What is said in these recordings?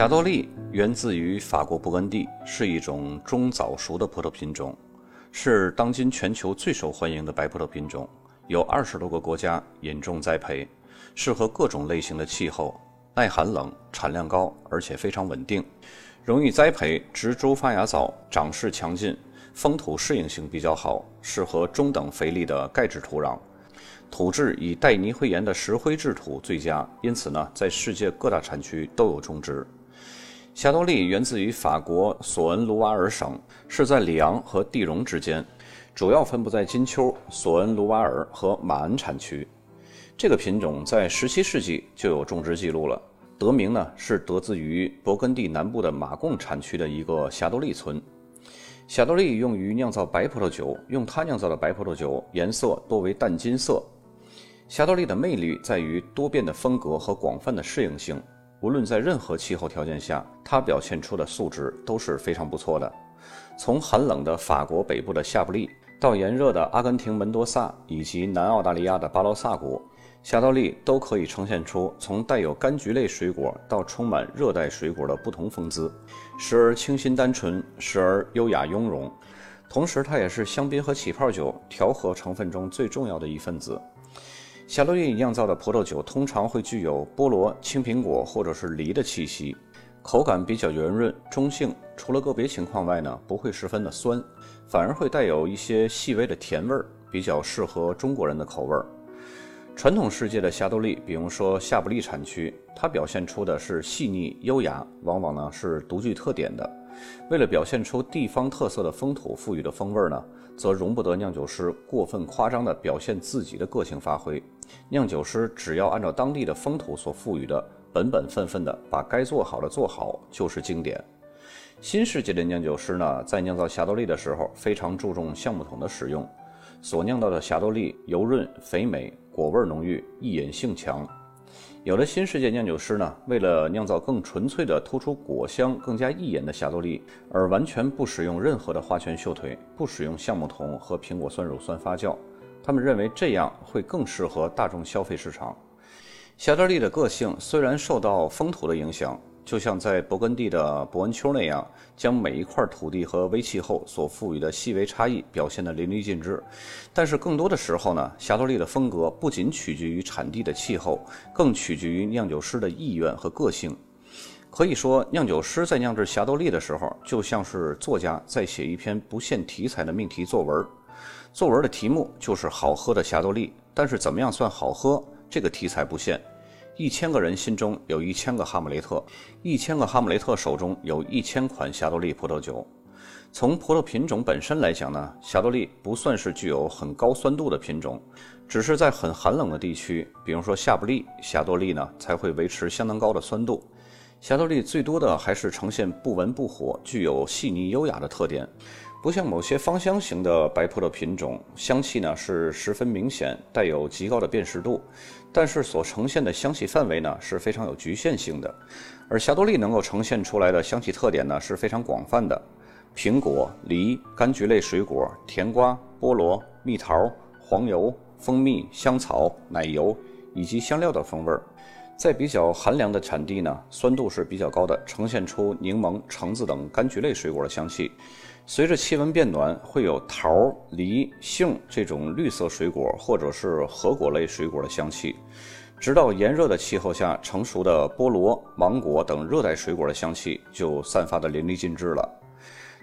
霞多丽源自于法国勃艮第，是一种中早熟的葡萄品种，是当今全球最受欢迎的白葡萄品种，有二十多个国家引种栽培，适合各种类型的气候，耐寒冷，产量高，而且非常稳定，容易栽培，植株发芽早，长势强劲，风土适应性比较好，适合中等肥力的钙质土壤。土质以带泥灰岩的石灰质土最佳，因此呢，在世界各大产区都有种植。霞多丽源自于法国索恩卢瓦尔省，是在里昂和蒂荣之间，主要分布在金丘、索恩卢瓦尔和马恩产区。这个品种在17世纪就有种植记录了，得名呢是得自于勃艮第南部的马贡产区的一个霞多丽村。霞多丽用于酿造白葡萄酒，用它酿造的白葡萄酒颜色多为淡金色。霞多丽的魅力在于多变的风格和广泛的适应性，无论在任何气候条件下，它表现出的素质都是非常不错的。从寒冷的法国北部的夏布利，到炎热的阿根廷门多萨以及南澳大利亚的巴罗萨谷，霞多丽都可以呈现出从带有柑橘类水果到充满热带水果的不同风姿，时而清新单纯，时而优雅雍容。同时，它也是香槟和起泡酒调和成分中最重要的一份子。霞多丽酿造的葡萄酒通常会具有菠萝、青苹果或者是梨的气息，口感比较圆润、中性。除了个别情况外呢，不会十分的酸，反而会带有一些细微的甜味儿，比较适合中国人的口味儿。传统世界的霞多丽，比如说夏布利产区，它表现出的是细腻优雅，往往呢是独具特点的。为了表现出地方特色的风土赋予的风味呢，则容不得酿酒师过分夸张地表现自己的个性发挥。酿酒师只要按照当地的风土所赋予的，本本分分地把该做好的做好，就是经典。新世界的酿酒师呢，在酿造霞多丽的时候，非常注重橡木桶的使用，所酿造的霞多丽油润肥美，果味浓郁，易饮性强。有的新世界酿酒师呢，为了酿造更纯粹的、突出果香、更加易饮的霞多丽，而完全不使用任何的花拳绣腿，不使用橡木桶和苹果酸乳酸发酵。他们认为这样会更适合大众消费市场。霞多丽的个性虽然受到风土的影响，就像在勃艮第的伯恩丘那样，将每一块土地和微气候所赋予的细微差异表现得淋漓尽致，但是更多的时候呢，霞多丽的风格不仅取决于产地的气候，更取决于酿酒师的意愿和个性。可以说，酿酒师在酿制霞多丽的时候，就像是作家在写一篇不限题材的命题作文。作文的题目就是好喝的霞多丽，但是怎么样算好喝？这个题材不限，一千个人心中有一千个哈姆雷特，一千个哈姆雷特手中有一千款霞多丽葡萄酒。从葡萄品种本身来讲呢，霞多丽不算是具有很高酸度的品种，只是在很寒冷的地区，比如说夏布利，霞多丽呢才会维持相当高的酸度。霞多丽最多的还是呈现不文不火，具有细腻优雅的特点。不像某些芳香型的白葡萄品种，香气呢是十分明显，带有极高的辨识度，但是所呈现的香气范围呢是非常有局限性的。而霞多丽能够呈现出来的香气特点呢是非常广泛的，苹果、梨、柑橘类水果、甜瓜、菠萝、蜜桃、黄油、蜂蜜、香草、奶油以及香料的风味儿。在比较寒凉的产地呢，酸度是比较高的，呈现出柠檬、橙子等柑橘类水果的香气。随着气温变暖，会有桃、梨、杏这种绿色水果或者是核果类水果的香气，直到炎热的气候下成熟的菠萝、芒果等热带水果的香气就散发的淋漓尽致了。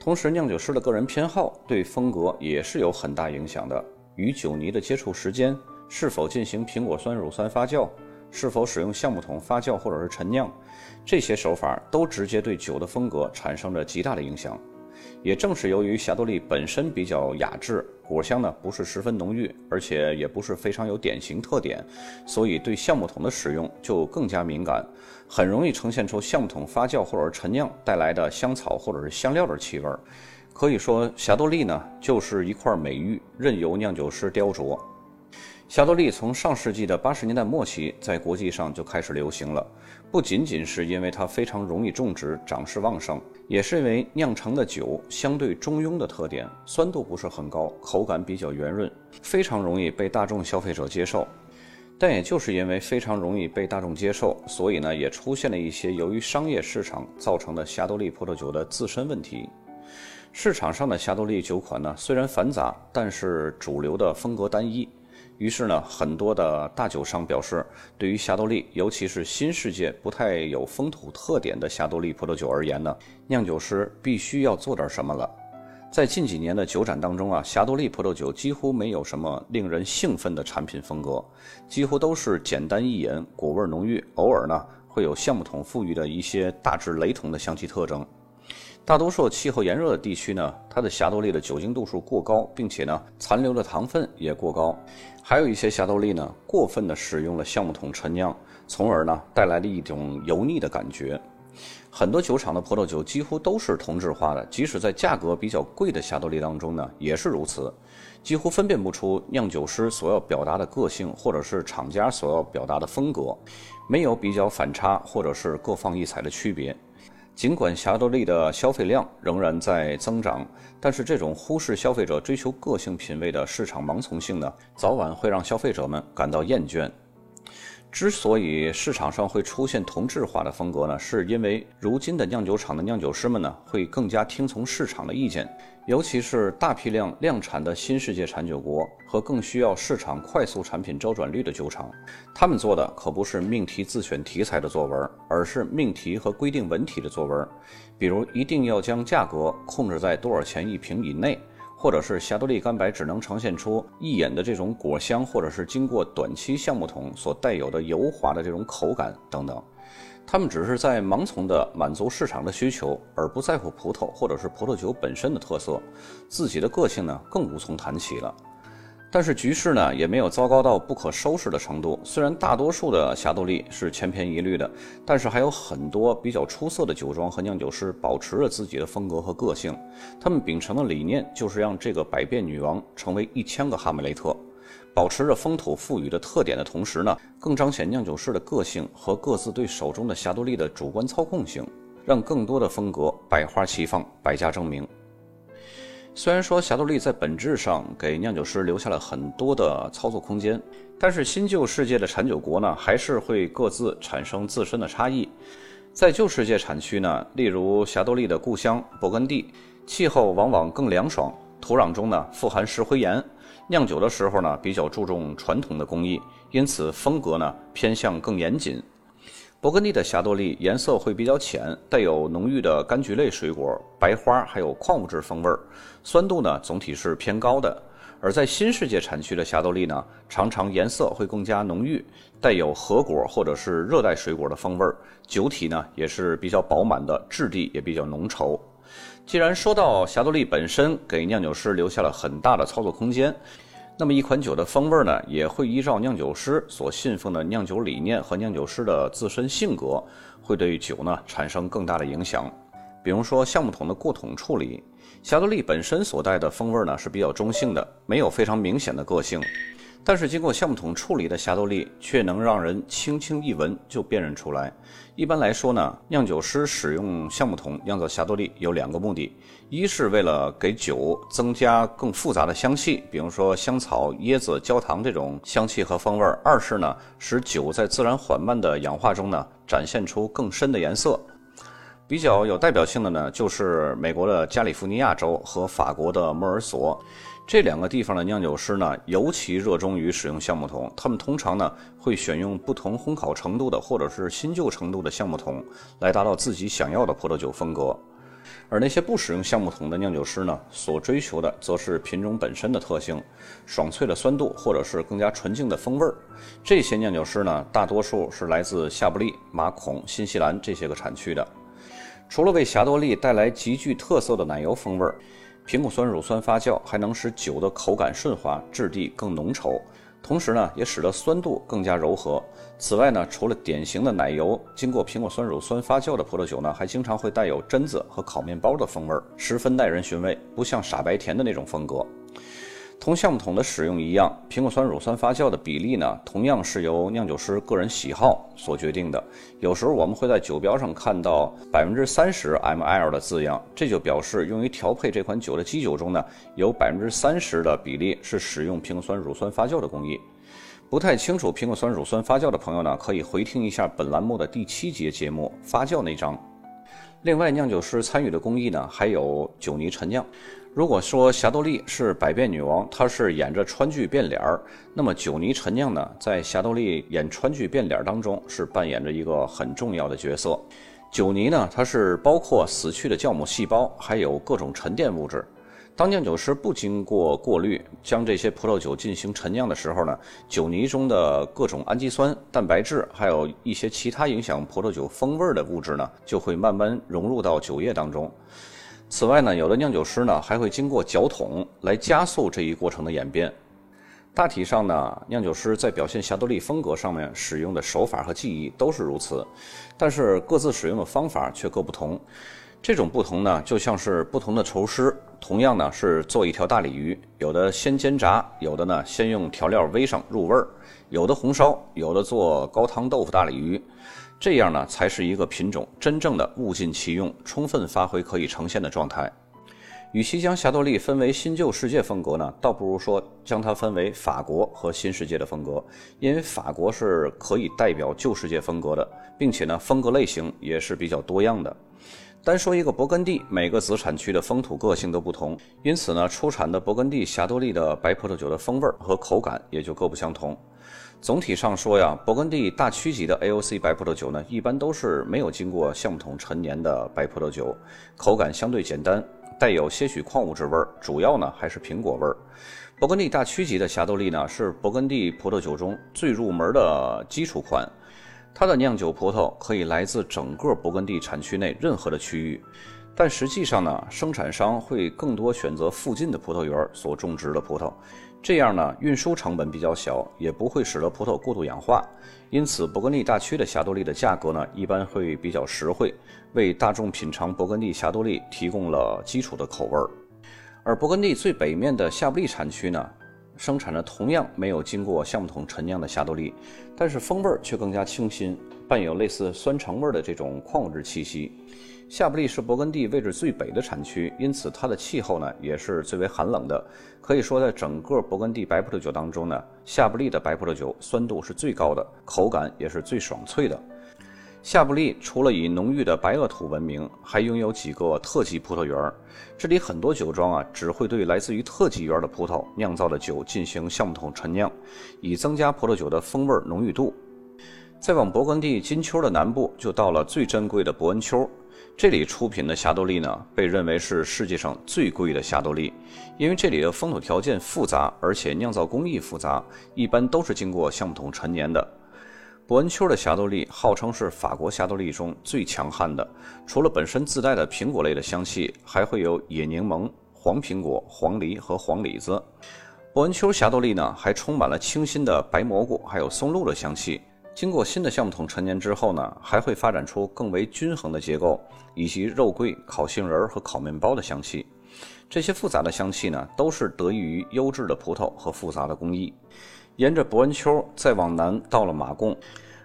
同时，酿酒师的个人偏好对风格也是有很大影响的，与酒泥的接触时间，是否进行苹果酸乳酸发酵。是否使用橡木桶发酵或者是陈酿，这些手法都直接对酒的风格产生着极大的影响。也正是由于霞多丽本身比较雅致，果香呢不是十分浓郁，而且也不是非常有典型特点，所以对橡木桶的使用就更加敏感，很容易呈现出橡木桶发酵或者是陈酿带来的香草或者是香料的气味。可以说，霞多丽呢就是一块美玉，任由酿酒师雕琢。霞多丽从上世纪的八十年代末期在国际上就开始流行了，不仅仅是因为它非常容易种植、长势旺盛，也是因为酿成的酒相对中庸的特点，酸度不是很高，口感比较圆润，非常容易被大众消费者接受。但也就是因为非常容易被大众接受，所以呢，也出现了一些由于商业市场造成的霞多丽葡萄酒的自身问题。市场上的霞多丽酒款呢，虽然繁杂，但是主流的风格单一。于是呢，很多的大酒商表示，对于霞多丽，尤其是新世界不太有风土特点的霞多丽葡萄酒而言呢，酿酒师必须要做点什么了。在近几年的酒展当中啊，霞多丽葡萄酒几乎没有什么令人兴奋的产品风格，几乎都是简单易饮，果味浓郁，偶尔呢会有橡木桶赋予的一些大致雷同的香气特征。大多数气候炎热的地区呢，它的霞多丽的酒精度数过高，并且呢残留的糖分也过高，还有一些霞多丽呢过分的使用了橡木桶陈酿，从而呢带来了一种油腻的感觉。很多酒厂的葡萄酒几乎都是同质化的，即使在价格比较贵的霞多丽当中呢，也是如此，几乎分辨不出酿酒师所要表达的个性，或者是厂家所要表达的风格，没有比较反差或者是各放异彩的区别。尽管霞多丽的消费量仍然在增长，但是这种忽视消费者追求个性品味的市场盲从性呢，早晚会让消费者们感到厌倦。之所以市场上会出现同质化的风格呢，是因为如今的酿酒厂的酿酒师们呢，会更加听从市场的意见，尤其是大批量量产的新世界产酒国和更需要市场快速产品周转率的酒厂，他们做的可不是命题自选题材的作文，而是命题和规定文体的作文，比如一定要将价格控制在多少钱一瓶以内。或者是霞多丽干白只能呈现出一眼的这种果香，或者是经过短期橡木桶所带有的油滑的这种口感等等，他们只是在盲从的满足市场的需求，而不在乎葡萄或者是葡萄酒本身的特色，自己的个性呢更无从谈起了。但是局势呢也没有糟糕到不可收拾的程度。虽然大多数的霞多丽是千篇一律的，但是还有很多比较出色的酒庄和酿酒师保持着自己的风格和个性。他们秉承的理念就是让这个百变女王成为一千个哈姆雷特，保持着风土赋予的特点的同时呢，更彰显酿酒师的个性和各自对手中的霞多丽的主观操控性，让更多的风格百花齐放，百家争鸣。虽然说霞多丽在本质上给酿酒师留下了很多的操作空间，但是新旧世界的产酒国呢，还是会各自产生自身的差异。在旧世界产区呢，例如霞多丽的故乡勃艮第，气候往往更凉爽，土壤中呢富含石灰岩，酿酒的时候呢比较注重传统的工艺，因此风格呢偏向更严谨。勃艮第的霞多丽颜色会比较浅，带有浓郁的柑橘类水果、白花，还有矿物质风味儿，酸度呢总体是偏高的。而在新世界产区的霞多丽呢，常常颜色会更加浓郁，带有核果或者是热带水果的风味儿，酒体呢也是比较饱满的，质地也比较浓稠。既然说到霞多丽本身给酿酒师留下了很大的操作空间。那么一款酒的风味呢，也会依照酿酒师所信奉的酿酒理念和酿酒师的自身性格，会对酒呢产生更大的影响。比如说橡木桶的过桶处理，霞多丽本身所带的风味呢是比较中性的，没有非常明显的个性。但是经过橡木桶处理的霞多丽却能让人轻轻一闻就辨认出来。一般来说呢，酿酒师使用橡木桶酿造霞多丽有两个目的：一是为了给酒增加更复杂的香气，比如说香草、椰子、焦糖这种香气和风味；二是呢，使酒在自然缓慢的氧化中呢展现出更深的颜色。比较有代表性的呢，就是美国的加利福尼亚州和法国的莫尔索。这两个地方的酿酒师呢，尤其热衷于使用橡木桶。他们通常呢，会选用不同烘烤程度的或者是新旧程度的橡木桶，来达到自己想要的葡萄酒风格。而那些不使用橡木桶的酿酒师呢，所追求的则是品种本身的特性，爽脆的酸度，或者是更加纯净的风味儿。这些酿酒师呢，大多数是来自夏布利、马孔、新西兰这些个产区的。除了为霞多丽带来极具特色的奶油风味儿。苹果酸乳酸发酵还能使酒的口感顺滑，质地更浓稠，同时呢，也使得酸度更加柔和。此外呢，除了典型的奶油，经过苹果酸乳酸发酵的葡萄酒呢，还经常会带有榛子和烤面包的风味，十分耐人寻味，不像傻白甜的那种风格。同橡木桶的使用一样，苹果酸乳酸发酵的比例呢，同样是由酿酒师个人喜好所决定的。有时候我们会在酒标上看到百分之三十 ml 的字样，这就表示用于调配这款酒的基酒中呢，有百分之三十的比例是使用苹果酸乳酸发酵的工艺。不太清楚苹果酸乳酸发酵的朋友呢，可以回听一下本栏目的第七节节目发酵那章。另外，酿酒师参与的工艺呢，还有酒泥陈酿。如果说霞多丽是百变女王，她是演着川剧变脸儿，那么酒泥陈酿呢，在霞多丽演川剧变脸当中是扮演着一个很重要的角色。酒泥呢，它是包括死去的酵母细胞，还有各种沉淀物质。当酿酒师不经过过滤，将这些葡萄酒进行陈酿的时候呢，酒泥中的各种氨基酸、蛋白质，还有一些其他影响葡萄酒风味的物质呢，就会慢慢融入到酒液当中。此外呢，有的酿酒师呢还会经过搅桶来加速这一过程的演变。大体上呢，酿酒师在表现霞多丽风格上面使用的手法和技艺都是如此，但是各自使用的方法却各不同。这种不同呢，就像是不同的厨师，同样呢是做一条大鲤鱼，有的先煎炸，有的呢先用调料煨上入味儿，有的红烧，有的做高汤豆腐大鲤鱼。这样呢，才是一个品种真正的物尽其用、充分发挥可以呈现的状态。与其将霞多丽分为新旧世界风格呢，倒不如说将它分为法国和新世界的风格，因为法国是可以代表旧世界风格的，并且呢，风格类型也是比较多样的。单说一个勃艮第，每个子产区的风土个性都不同，因此呢，出产的勃艮第霞多丽的白葡萄酒的风味和口感也就各不相同。总体上说呀，勃艮第大区级的 AOC 白葡萄酒呢，一般都是没有经过橡木桶陈年的白葡萄酒，口感相对简单，带有些许矿物质味儿，主要呢还是苹果味儿。勃艮第大区级的霞多丽呢，是勃艮第葡萄酒中最入门的基础款，它的酿酒葡萄可以来自整个勃艮第产区内任何的区域，但实际上呢，生产商会更多选择附近的葡萄园所种植的葡萄。这样呢，运输成本比较小，也不会使得葡萄过度氧化，因此勃艮第大区的霞多丽的价格呢，一般会比较实惠，为大众品尝勃艮第霞多丽提供了基础的口味儿。而勃艮第最北面的夏布利产区呢，生产的同样没有经过橡木桶陈酿的霞多丽，但是风味儿却更加清新，伴有类似酸橙味儿的这种矿物质气息。夏布利是勃艮第位置最北的产区，因此它的气候呢也是最为寒冷的。可以说，在整个勃艮第白葡萄酒当中呢，夏布利的白葡萄酒酸度是最高的，口感也是最爽脆的。夏布利除了以浓郁的白垩土闻名，还拥有几个特级葡萄园。这里很多酒庄啊，只会对来自于特级园的葡萄酿造的酒进行橡木桶陈酿，以增加葡萄酒的风味浓郁度。再往勃艮第金丘的南部，就到了最珍贵的伯恩丘。这里出品的霞多丽呢，被认为是世界上最贵的霞多丽，因为这里的风土条件复杂，而且酿造工艺复杂，一般都是经过橡木桶陈年的。伯恩丘的霞多丽号称是法国霞多丽中最强悍的，除了本身自带的苹果类的香气，还会有野柠檬、黄苹果、黄梨和黄李子。伯恩丘霞多丽呢，还充满了清新的白蘑菇，还有松露的香气。经过新的橡木桶陈年之后呢，还会发展出更为均衡的结构，以及肉桂、烤杏仁和烤面包的香气。这些复杂的香气呢，都是得益于优质的葡萄和复杂的工艺。沿着伯恩丘再往南，到了马贡。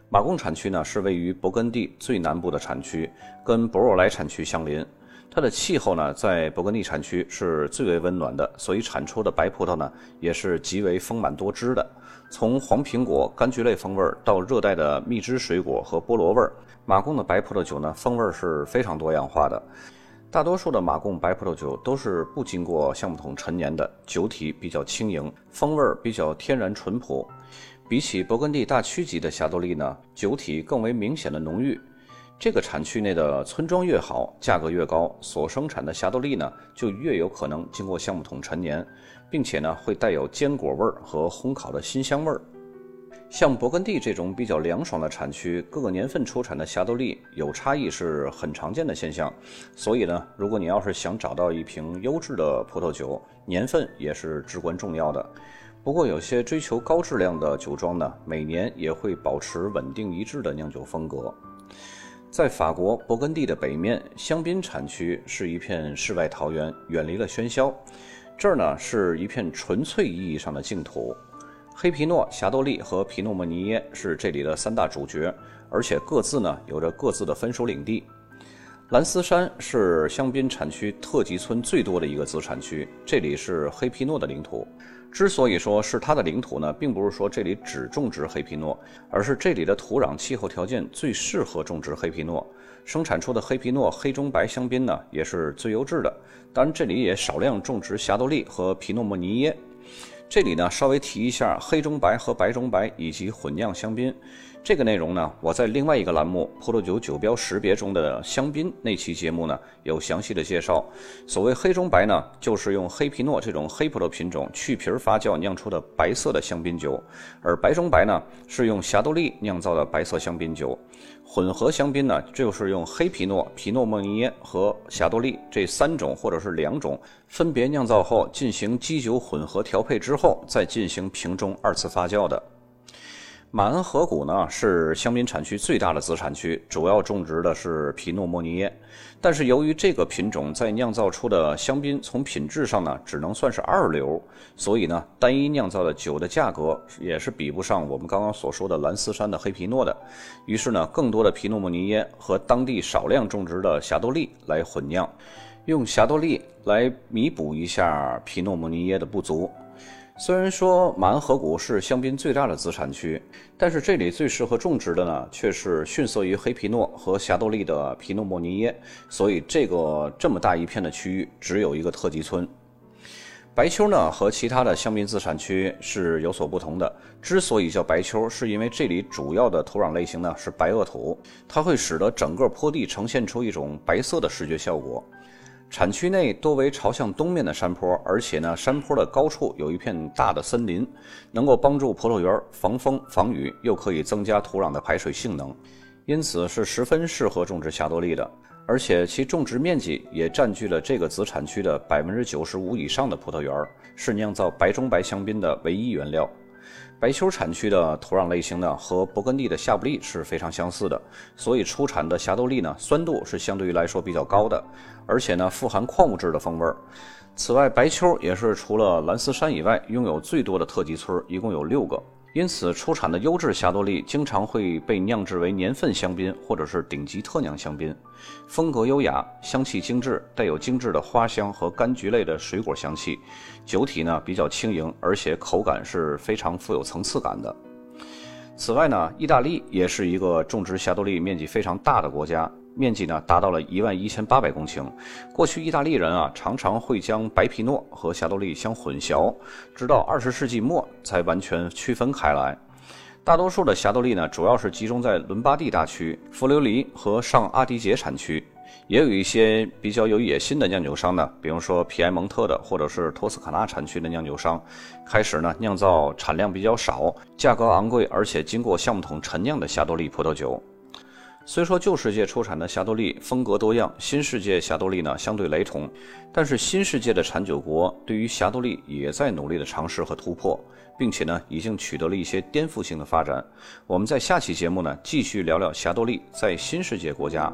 马贡产区呢，是位于勃艮第最南部的产区，跟博若莱产区相邻。它的气候呢，在勃艮第产区是最为温暖的，所以产出的白葡萄呢，也是极为丰满多汁的。从黄苹果、柑橘类风味儿到热带的蜜汁水果和菠萝味儿，马贡的白葡萄酒呢，风味儿是非常多样化的。大多数的马贡白葡萄酒都是不经过橡木桶陈年的，酒体比较轻盈，风味儿比较天然淳朴。比起勃艮第大区级的霞多丽呢，酒体更为明显的浓郁。这个产区内的村庄越好，价格越高，所生产的霞多丽呢就越有可能经过橡木桶陈年，并且呢会带有坚果味儿和烘烤的新香味儿。像勃艮第这种比较凉爽的产区，各个年份出产的霞多丽有差异是很常见的现象。所以呢，如果你要是想找到一瓶优质的葡萄酒，年份也是至关重要的。不过，有些追求高质量的酒庄呢，每年也会保持稳定一致的酿酒风格。在法国勃艮第的北面，香槟产区是一片世外桃源，远离了喧嚣。这儿呢是一片纯粹意义上的净土。黑皮诺、霞多丽和皮诺莫尼耶是这里的三大主角，而且各自呢有着各自的分属领地。蓝斯山是香槟产区特级村最多的一个子产区，这里是黑皮诺的领土。之所以说是它的领土呢，并不是说这里只种植黑皮诺，而是这里的土壤气候条件最适合种植黑皮诺，生产出的黑皮诺黑中白香槟呢也是最优质的。当然，这里也少量种植霞多丽和皮诺莫尼耶。这里呢，稍微提一下黑中白和白中白以及混酿香槟。这个内容呢，我在另外一个栏目《葡萄酒酒标识别中的香槟》那期节目呢有详细的介绍。所谓黑中白呢，就是用黑皮诺这种黑葡萄品种去皮发酵酿出的白色的香槟酒；而白中白呢，是用霞多丽酿造的白色香槟酒。混合香槟呢，就是用黑皮诺、皮诺莫尼耶和霞多丽这三种或者是两种分别酿造后，进行基酒混合调配之后，再进行瓶中二次发酵的。马恩河谷呢是香槟产区最大的子产区，主要种植的是皮诺莫尼耶。但是由于这个品种在酿造出的香槟从品质上呢只能算是二流，所以呢单一酿造的酒的价格也是比不上我们刚刚所说的蓝斯山的黑皮诺的。于是呢，更多的皮诺莫尼耶和当地少量种植的霞多丽来混酿，用霞多丽来弥补一下皮诺莫尼耶的不足。虽然说马恩河谷是香槟最大的资产区，但是这里最适合种植的呢，却是逊色于黑皮诺和霞多丽的皮诺莫尼耶。所以这个这么大一片的区域，只有一个特级村。白丘呢和其他的香槟资产区是有所不同的。之所以叫白丘，是因为这里主要的土壤类型呢是白垩土，它会使得整个坡地呈现出一种白色的视觉效果。产区内多为朝向东面的山坡，而且呢，山坡的高处有一片大的森林，能够帮助葡萄园防风防雨，又可以增加土壤的排水性能，因此是十分适合种植霞多丽的。而且其种植面积也占据了这个子产区的百分之九十五以上的葡萄园，是酿造白中白香槟的唯一原料。白丘产区的土壤类型呢，和勃艮第的夏布利是非常相似的，所以出产的霞多丽呢，酸度是相对于来说比较高的，而且呢，富含矿物质的风味儿。此外，白丘也是除了蓝斯山以外，拥有最多的特级村，一共有六个。因此，出产的优质霞多丽经常会被酿制为年份香槟或者是顶级特酿香槟，风格优雅，香气精致，带有精致的花香和柑橘类的水果香气，酒体呢比较轻盈，而且口感是非常富有层次感的。此外呢，意大利也是一个种植霞多丽面积非常大的国家。面积呢达到了一万一千八百公顷。过去意大利人啊常常会将白皮诺和霞多丽相混淆，直到二十世纪末才完全区分开来。大多数的霞多丽呢主要是集中在伦巴第大区、弗留里和上阿迪杰产区，也有一些比较有野心的酿酒商呢，比如说皮埃蒙特的或者是托斯卡纳产区的酿酒商，开始呢酿造产量比较少、价格昂贵而且经过橡木桶陈酿的霞多丽葡萄酒。虽说旧世界出产的霞多丽风格多样，新世界霞多丽呢相对雷同，但是新世界的产酒国对于霞多丽也在努力的尝试和突破，并且呢已经取得了一些颠覆性的发展。我们在下期节目呢继续聊聊霞多丽在新世界国家。